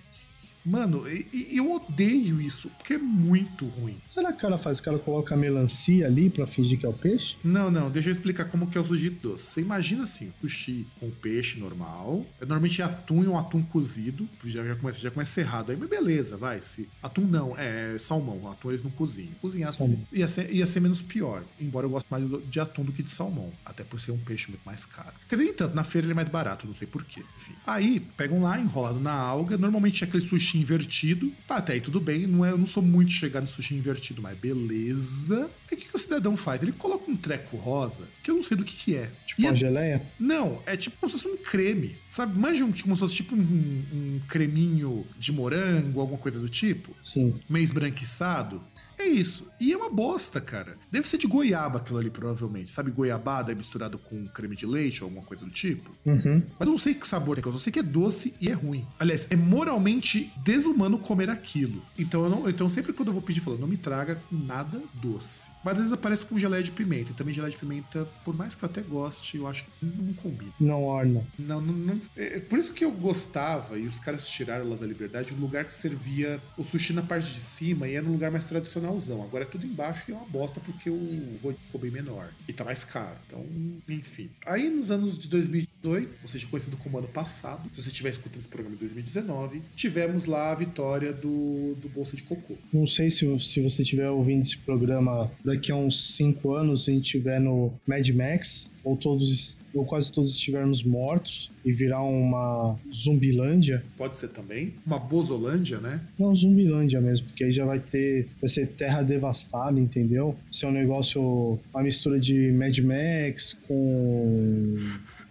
Mano, e, eu odeio isso, porque é muito ruim. Será que o cara faz? O cara coloca melancia ali pra fingir que é o peixe? Não, não, deixa eu explicar como que é o sushi doce. Você imagina assim, sushi com peixe normal, é normalmente atum e um atum cozido, já, já, começa, já começa errado aí, mas beleza, vai. Se, atum não, é salmão, atum eles não cozinham. Cozinhar assim, ia ser, ia ser menos pior, embora eu goste mais de atum do que de salmão, até por ser um peixe muito mais caro. Quer dizer, entanto, na feira ele é mais barato, não sei porquê, enfim. Aí, pegam lá, enrolado na alga, normalmente é aquele sushi sushi invertido. Tá, até aí tudo bem, não é, eu não sou muito chegado no sushi invertido, mas beleza. Aí o que, que, o cidadão faz? Ele coloca um treco rosa, que eu não sei do que que é. Tipo e uma é... geleia? Não, é tipo como se fosse um creme. Sabe? Manja um, como se fosse tipo um, um creminho de morango, alguma coisa do tipo. Sim. Meio esbranquiçado. É isso. E é uma bosta, cara. Deve ser de goiaba aquilo ali, provavelmente. Sabe, goiabada misturado com creme de leite ou alguma coisa do tipo. Uhum. Mas eu não sei que sabor é, eu só sei que é doce e é ruim. Aliás, é moralmente desumano comer aquilo. Então, eu não, então sempre quando eu vou pedir, eu falo, não me traga nada doce. Mas às vezes aparece com geleia de pimenta. E também geleia de pimenta, por mais que eu até goste, eu acho que não combina. Não orna. Não, não, não. É, é por isso que eu gostava, e os caras tiraram lá da liberdade, um lugar que servia o sushi na parte de cima e era um lugar mais tradicional finalzão. Agora é tudo embaixo e é uma bosta porque o Rod ficou bem menor. E tá mais caro. Então, enfim. Aí nos anos de 2018, ou seja, conhecido como ano passado, se você estiver escutando esse programa em 2019, tivemos lá a vitória do, do Bolsa de Cocô. Não sei se, se você estiver ouvindo esse programa daqui a uns 5 anos, a gente estiver no Mad Max, ou todos ou quase todos estivermos mortos e virar uma zumbilândia. Pode ser também. Uma bozolândia, né? Não, zumbilândia mesmo, porque aí já vai ter. Vai ser terra devastada, entendeu? Ser um negócio. Uma mistura de Mad Max com.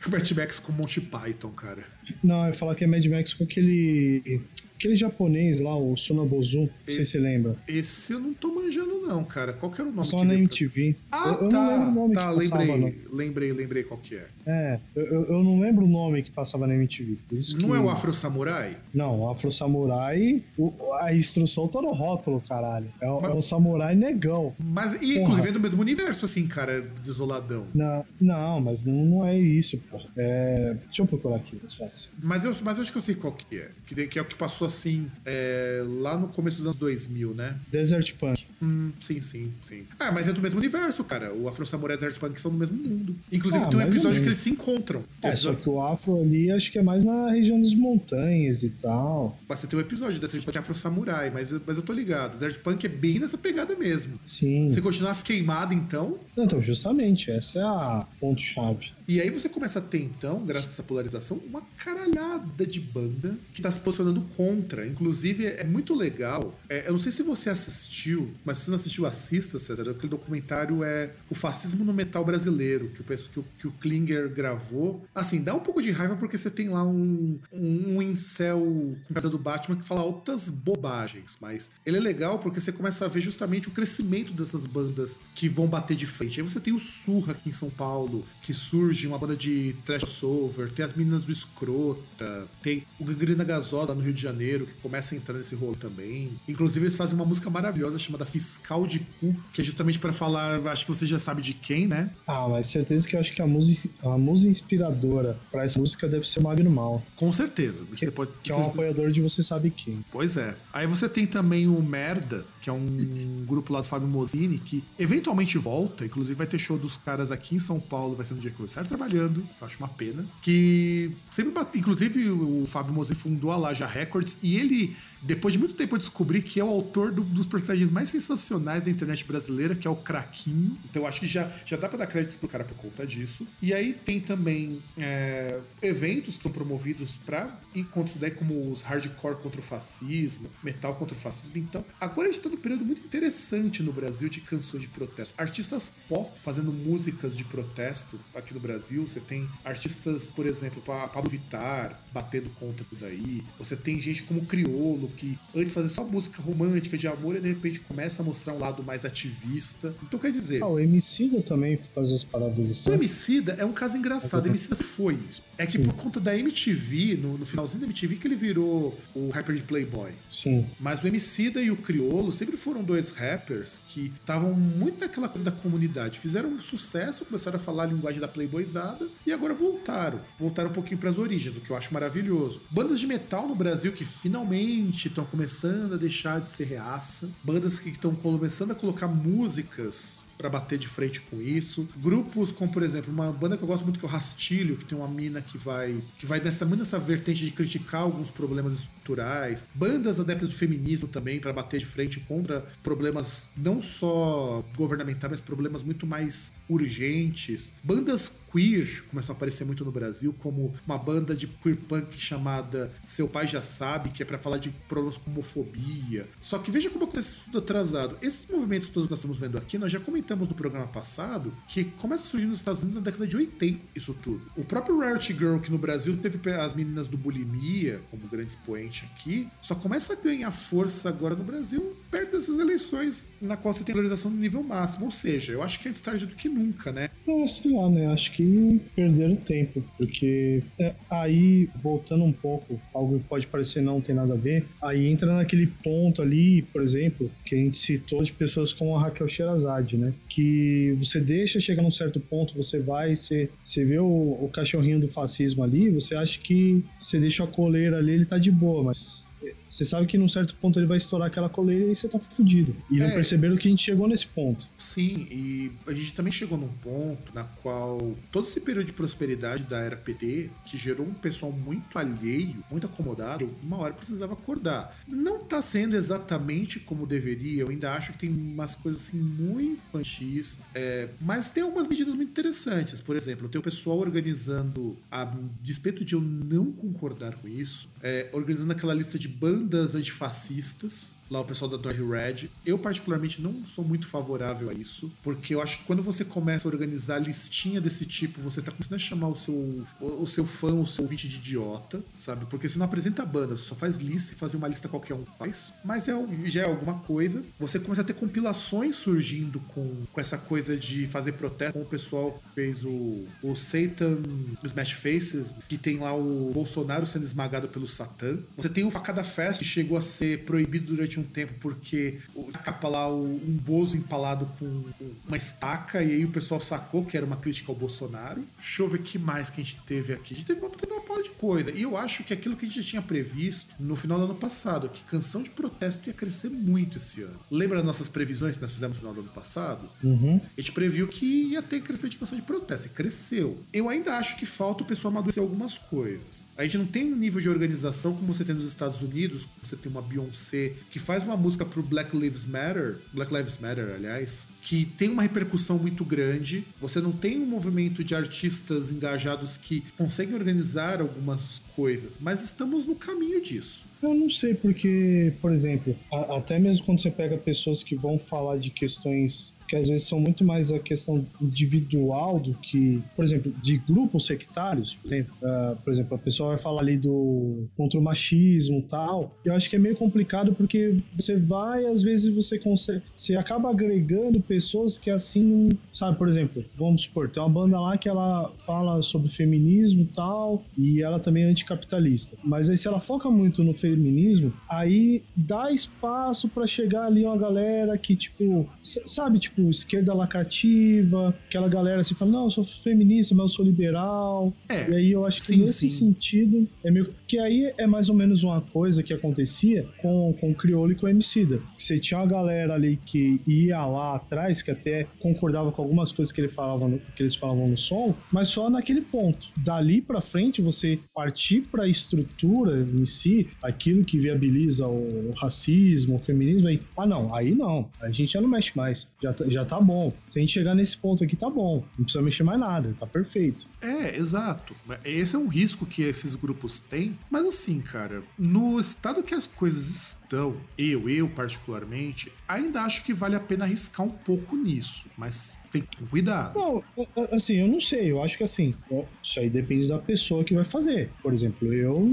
Mad Max com Monty Python, cara. Não, eu ia falar que é Mad Max com aquele Aquele japonês lá, o Sonobozu, não sei se lembra. Esse eu não tô manjando, não, cara. Qual que era o nome? Só na MTV. Ah, eu, eu tá. Não tá, lembrei, passava, lembrei, lembrei qual que é. É, eu, eu não lembro o nome que passava na MTV. não que... é o Afro Samurai? Não, o Afro Samurai, o, a instrução tá no rótulo, caralho. É, Mas... é um samurai negão. Mas, e, inclusive, é do mesmo universo, assim, cara, desoladão. Não, não mas não, não é isso, pô. É... Deixa eu procurar aqui, mais fácil. Mas eu, mas eu acho que eu sei qual que é. Que, que é o que passou assim, é, lá no começo dos anos 2000, né? Desert Punk. Hum, sim, sim, sim. Ah, mas é do mesmo universo, cara. O Afro Samurai e o Desert Punk são do mesmo mundo. Inclusive, ah, tem um episódio que eles se encontram. É, só que o Afro ali acho que é mais na região das montanhas e tal. Mas você tem um episódio dessa gente Afro Samurai, mas, mas eu tô ligado. Desert Punk é bem nessa pegada mesmo. Sim. Você continuasse queimado, então. Então, justamente, essa é a ponto-chave. E aí você começa a ter, então, graças essa polarização, uma caralhada de banda que tá se posicionando contra. Inclusive, é muito legal. É, eu não sei se você assistiu, mas se não assistiu, assista, César. Aquele documentário é O Fascismo no Metal Brasileiro, que o, que o, que o Klinger gravou. Assim, dá um pouco de raiva porque você tem lá um, um, um incel com casa do Batman que fala altas bobagens, mas ele é legal porque você começa a ver justamente o crescimento dessas bandas que vão bater de frente. Aí você tem o Surra aqui em São Paulo, que surge uma banda de trash crossover, tem as meninas do Escrota, tem o Gangrena Gasosa no Rio de Janeiro, que começa a entrar nesse rolo também. Inclusive, eles fazem uma música maravilhosa chamada Fiscal de Cu, que é justamente para falar, acho que você já sabe de quem, né? Ah, mas certeza que eu acho que a música, a música inspiradora para essa música deve ser Magno Mal. Com certeza. Você que, pode, que é um apoiador de você sabe quem. Pois é. Aí você tem também o Merda, que é um grupo lá do Fábio Mosini, que eventualmente volta, inclusive vai ter show dos caras aqui em São Paulo, vai ser no dia que eu vou estar trabalhando, acho uma pena. Que sempre bate, inclusive o Fábio Mosini fundou a Laja Records e ele depois de muito tempo eu descobri que é o autor do, dos personagens mais sensacionais da internet brasileira, que é o Craquinho. Então eu acho que já, já dá pra dar crédito pro cara por conta disso. E aí tem também é, eventos que são promovidos pra ir contra daí, como os hardcore contra o fascismo, metal contra o fascismo. Então, agora a gente tá num período muito interessante no Brasil de canções de protesto. Artistas pop fazendo músicas de protesto aqui no Brasil. Você tem artistas, por exemplo, Pablo Vittar batendo contra tudo aí. Você tem gente como Criolo, que antes fazia só música romântica de amor e de repente começa a mostrar um lado mais ativista. Então quer dizer. Ah, o Emicida também faz as paradas assim. O Emicida é um caso engraçado. O Emicida foi isso. É que Sim. por conta da MTV, no, no, finalzinho da MTV, que ele virou o rapper de Playboy. Sim. Mas o Emicida e o Criolo sempre foram dois rappers que estavam muito naquela coisa da comunidade. Fizeram um sucesso, começaram a falar a linguagem da Playboyzada e agora voltaram. Voltaram um pouquinho para as origens, o que eu acho maravilhoso. Bandas de metal no Brasil que finalmente estão começando a deixar de ser reaça, bandas que estão começando a colocar músicas para bater de frente com isso. Grupos como, por exemplo, uma banda que eu gosto muito que é o Rastilho, que tem uma mina que vai que vai nessa muito nessa vertente de criticar alguns problemas estruturais. Bandas adeptas do feminismo também para bater de frente contra problemas não só governamentais, mas problemas muito mais urgentes. Bandas queer começam a aparecer muito no Brasil, como uma banda de queer punk chamada Seu Pai Já Sabe, que é para falar de problemas com homofobia. Só que veja como acontece isso tudo atrasado. Esses movimentos todos que nós estamos vendo aqui, nós já comentamos comentamos no programa passado que começa a surgir nos Estados Unidos na década de 80 isso tudo. O próprio Rarity Girl, que no Brasil teve as meninas do Bulimia como grande expoente aqui, só começa a ganhar força agora no Brasil perto dessas eleições na qual você tem polarização no nível máximo. Ou seja, eu acho que é antes tarde do que nunca, né? É, sei lá, né? Acho que perderam tempo, porque é, aí, voltando um pouco, algo que pode parecer não tem nada a ver, aí entra naquele ponto ali, por exemplo, que a gente citou de pessoas como a Raquel Sherazade, né? Que você deixa chegar num certo ponto, você vai, você, você vê o, o cachorrinho do fascismo ali, você acha que você deixa a coleira ali, ele tá de boa, mas você sabe que num certo ponto ele vai estourar aquela coleira e você tá fudido. E não É. perceberam que a gente chegou nesse ponto. Sim, e a gente também chegou num ponto na qual todo esse período de prosperidade da era PT, que gerou um pessoal muito alheio, muito acomodado, uma hora precisava acordar. Não tá sendo exatamente como deveria, eu ainda acho que tem umas coisas assim muito infantis, é, mas tem algumas medidas muito interessantes. Por exemplo, tem o pessoal organizando, a despeito de eu não concordar com isso, é, organizando aquela lista de bandas antifascistas lá o pessoal da Dory Red. Eu, particularmente, não sou muito favorável a isso, porque eu acho que quando você começa a organizar listinha desse tipo, você tá começando a chamar o seu, o, o seu fã, o seu ouvinte de idiota, sabe? Porque você não apresenta banda, você só faz lista e fazer uma lista qualquer um faz. Mas é, já é alguma coisa. Você começa a ter compilações surgindo com, com essa coisa de fazer protesto, como o pessoal fez o, o Satan Smash Faces, que tem lá o Bolsonaro sendo esmagado pelo Satã. Você tem o Facada Fest, que chegou a ser proibido durante um tempo porque o- capa lá o- um bozo empalado com uma estaca e aí o pessoal sacou que era uma crítica ao Bolsonaro. Deixa eu ver que mais que a gente teve aqui. A gente teve uma, teve uma porra de coisa. E eu acho que aquilo que a gente já tinha previsto no final do ano passado, que canção de protesto ia crescer muito esse ano. Lembra das nossas previsões que nós fizemos no final do ano passado? Uhum. A gente previu que ia ter crescimento de canção de protesto e cresceu. Eu ainda acho que falta o pessoal amadurecer algumas coisas. A gente não tem um nível de organização como você tem nos Estados Unidos. Você tem uma Beyoncé que faz uma música pro Black Lives Matter, Black Lives Matter, aliás, que tem uma repercussão muito grande. Você não tem um movimento de artistas engajados que conseguem organizar algumas coisas, mas estamos no caminho disso. Eu não sei, porque, por exemplo, a- até mesmo quando você pega pessoas que vão falar de questões que às vezes são muito mais a questão individual do que, por exemplo, de grupos sectários, ah, por exemplo, a pessoa vai falar ali do contra o machismo tal. Eu acho que é meio complicado porque você vai, às vezes você consegue, você acaba agregando pessoas que assim, sabe, por exemplo, vamos supor, tem uma banda lá que ela fala sobre feminismo tal, e ela também é anticapitalista. Mas aí se ela foca muito no feminismo, aí dá espaço pra chegar ali uma galera que, tipo, sabe, tipo, esquerda lacativa, aquela galera assim fala, não, eu sou feminista, mas eu sou liberal. É, e aí eu acho que sim, nesse sim. sentido é meio. Que aí é mais ou menos uma coisa que acontecia com, com o Criolo e com o Emicida. Você tinha uma galera ali que ia lá atrás, que até concordava com algumas coisas que, ele falava no- que eles falavam no som, mas só naquele ponto. Dali pra frente, você partir pra estrutura em si, aquilo que viabiliza o racismo, o feminismo, aí, ah não, aí não, a gente já não mexe mais, já tá, já tá bom. Se a gente chegar nesse ponto aqui, tá bom, não precisa mexer mais nada, tá perfeito. É, exato. Esse é um risco que esses grupos têm. Mas assim, cara, no estado que as coisas estão, eu, eu particularmente, ainda acho que vale a pena arriscar um pouco nisso. Mas tem que ter cuidado. Não, assim, eu não sei. Eu acho que assim, isso aí depende da pessoa que vai fazer. Por exemplo, eu,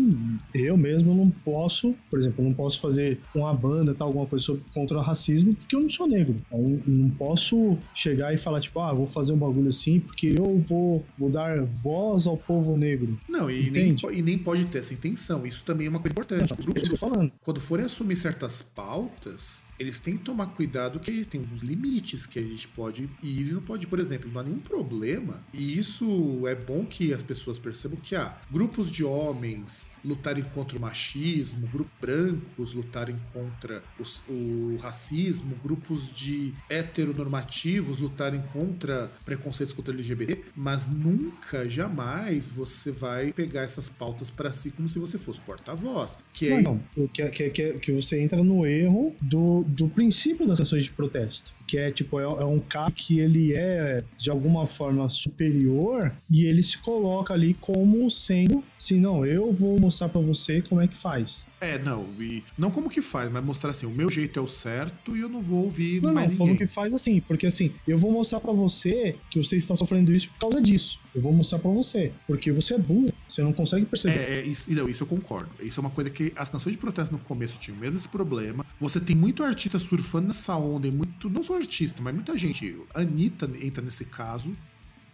eu mesmo não posso, por exemplo, não posso fazer uma banda, tal, alguma coisa sobre, contra o racismo, porque eu não sou negro. Então, não posso chegar e falar, tipo, ah, vou fazer um bagulho assim, porque eu vou, vou dar voz ao povo negro. Não, e nem, Entende? e nem pode ter essa intenção. Isso também é uma coisa importante. Os grupos, falando. quando forem assumir certas pautas, eles têm que tomar cuidado que eles têm uns limites que a gente pode ir e não pode, por exemplo, não há nenhum problema. E isso é bom que as pessoas percebam que há grupos de homens lutarem contra o machismo, grupos brancos lutarem contra os- o racismo, grupos de heteronormativos lutarem contra preconceitos contra LGBT, mas nunca, jamais você vai pegar essas pautas para si como se você fosse porta-voz. Que é Não, não. Que, que, que, que você entra no erro do, do princípio das ações de protesto. Que é tipo, é, é um cara que ele é de alguma forma superior e ele se coloca ali como sendo assim, não, eu vou mostrar pra você como é que faz. É, não, e não como que faz, mas mostrar assim, o meu jeito é o certo e eu não vou ouvir Não, mais não, como ninguém. que faz assim, porque assim, eu vou mostrar pra você que você está sofrendo isso por causa disso. Eu vou mostrar pra você, porque você é burro, você não consegue perceber. É, é, isso, não, isso eu concordo. Isso é uma coisa que as canções de protesto no começo tinham mesmo esse problema. Você tem muito artista surfando nessa onda, e muito. Não só artista, mas muita gente. A Anitta entra nesse caso.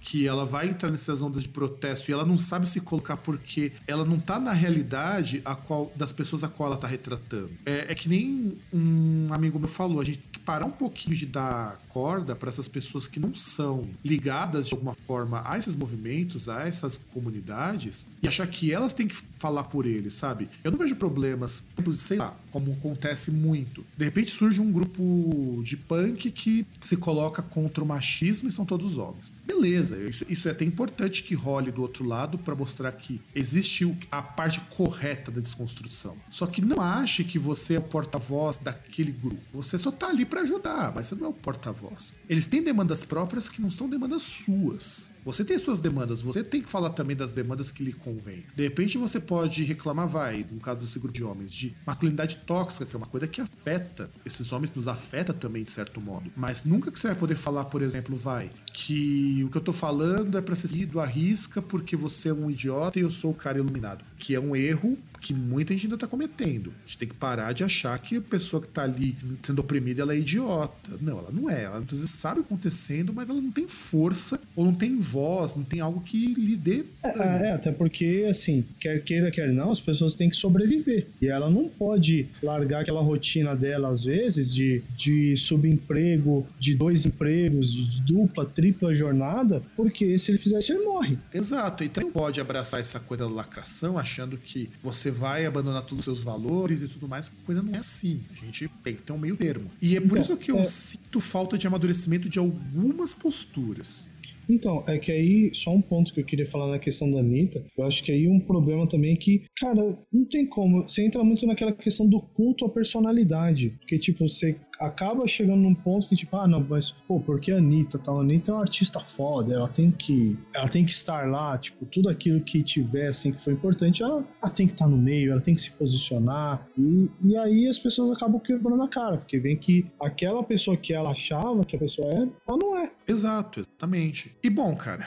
Que ela vai entrar nessas ondas de protesto e ela não sabe se colocar porque ela não tá na realidade a qual das pessoas a qual ela tá retratando. É, é que nem um amigo meu falou, a gente parar um pouquinho de dar corda para essas pessoas que não são ligadas de alguma forma a esses movimentos, a essas comunidades e achar que elas têm que falar por eles, sabe? Eu não vejo problemas, sei lá, como acontece muito. De repente surge um grupo de punk que se coloca contra o machismo e são todos homens. Beleza, isso, isso é até importante que role do outro lado para mostrar que existe a parte correta da desconstrução. Só que não ache que você é o porta-voz daquele grupo. Você só tá ali para ajudar, mas você não é o porta-voz. Eles têm demandas próprias que não são demandas suas. Você tem suas demandas, você tem que falar também das demandas que lhe convém. De repente você pode reclamar, vai, no caso desse grupo de homens, de masculinidade tóxica, que é uma coisa que afeta. Esses homens nos afeta também, de certo modo. Mas nunca que você vai poder falar, por exemplo, vai, que o que eu tô falando é pra ser seguido à risca porque você é um idiota e eu sou o cara iluminado. Que é um erro que muita gente ainda tá cometendo. A gente tem que parar de achar que a pessoa que tá ali sendo oprimida ela é idiota. Não, ela não é. Ela às vezes sabe o que tá acontecendo, mas ela não tem força ou não tem voz, não tem algo que lhe dê. É, é, até porque, assim, quer queira, quer não, as pessoas têm que sobreviver. E ela não pode largar aquela rotina dela, às vezes, de, de subemprego, de dois empregos, de dupla, tripla jornada, porque se ele fizer isso, ele morre. Exato. Então não pode abraçar essa coisa da lacração achando que você vai abandonar todos os seus valores e tudo mais. A coisa não é assim. A gente tem que ter um meio termo. E é por então, isso que eu é... sinto falta de amadurecimento de algumas posturas. Então, é que aí, só um ponto que eu queria falar na questão da Anitta, eu acho que aí um problema também é que, cara, não tem como. Você entra muito naquela questão do culto à personalidade. Porque, tipo, você acaba chegando num ponto que, tipo, ah, não, mas, pô, porque a Anitta tal? A Anitta é uma artista foda, ela tem que. Ela tem que estar lá, tipo, tudo aquilo que tiver, assim, que foi importante, ela, ela tem que estar no meio, ela tem que se posicionar. E, e aí as pessoas acabam quebrando a cara, porque vem que aquela pessoa que ela achava que a pessoa é, ela não é. Exato, exatamente. E bom, cara.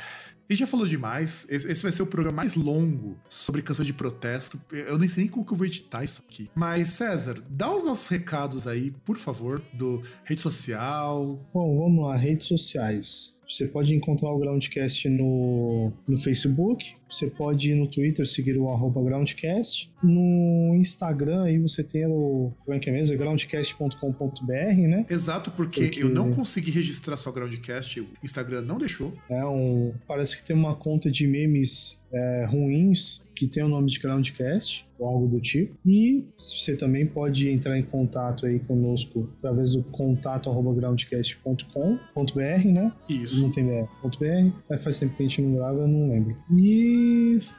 E já falou demais. Esse vai ser o programa mais longo sobre canções de protesto. Eu nem sei nem como que eu vou editar isso aqui. Mas, César, dá os nossos recados aí, por favor, do rede social. Bom, vamos lá, redes sociais. Você pode encontrar o Groundcast no, no Facebook, você pode ir no Twitter, seguir o arroba Groundcast. No Instagram aí você tem o. Como é que é mesmo? groundcast.com.br, né? Exato, porque, porque, eu não consegui registrar só Groundcast, o Instagram não deixou. É um. Parece que tem uma conta de memes é, ruins que tem o nome de Groundcast ou algo do tipo. E você também pode entrar em contato aí conosco através do contato groundcast.com.br, né? Isso. Não tem BR.br. Mas faz tempo que a gente não grava, eu não lembro.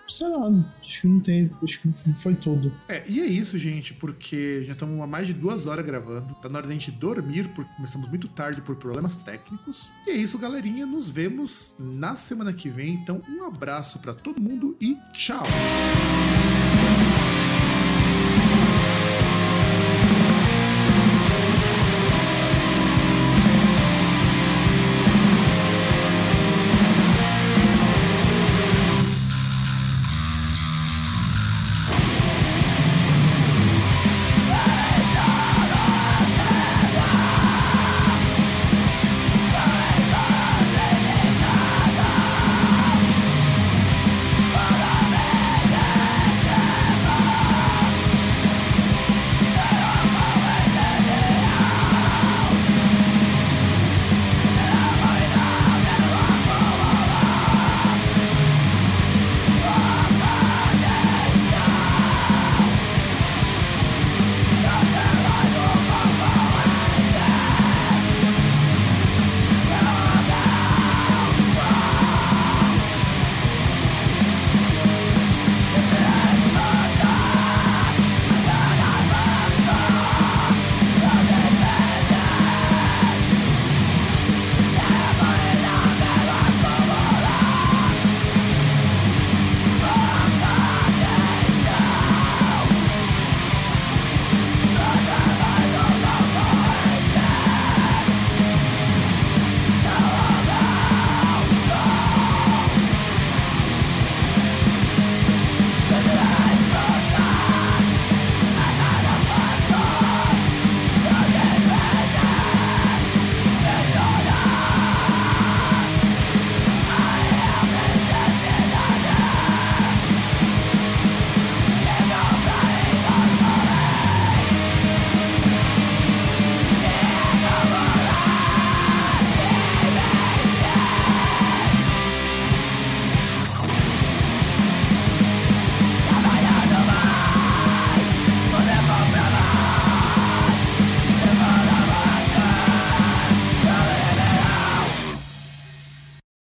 Sei lá, acho que não tem, acho que foi tudo. É, e é isso, gente, porque já estamos há mais de duas horas gravando. Tá na hora da gente dormir, porque começamos muito tarde por problemas técnicos. E é isso, galerinha. Nos vemos na semana que vem. Então, um abraço para todo mundo e tchau!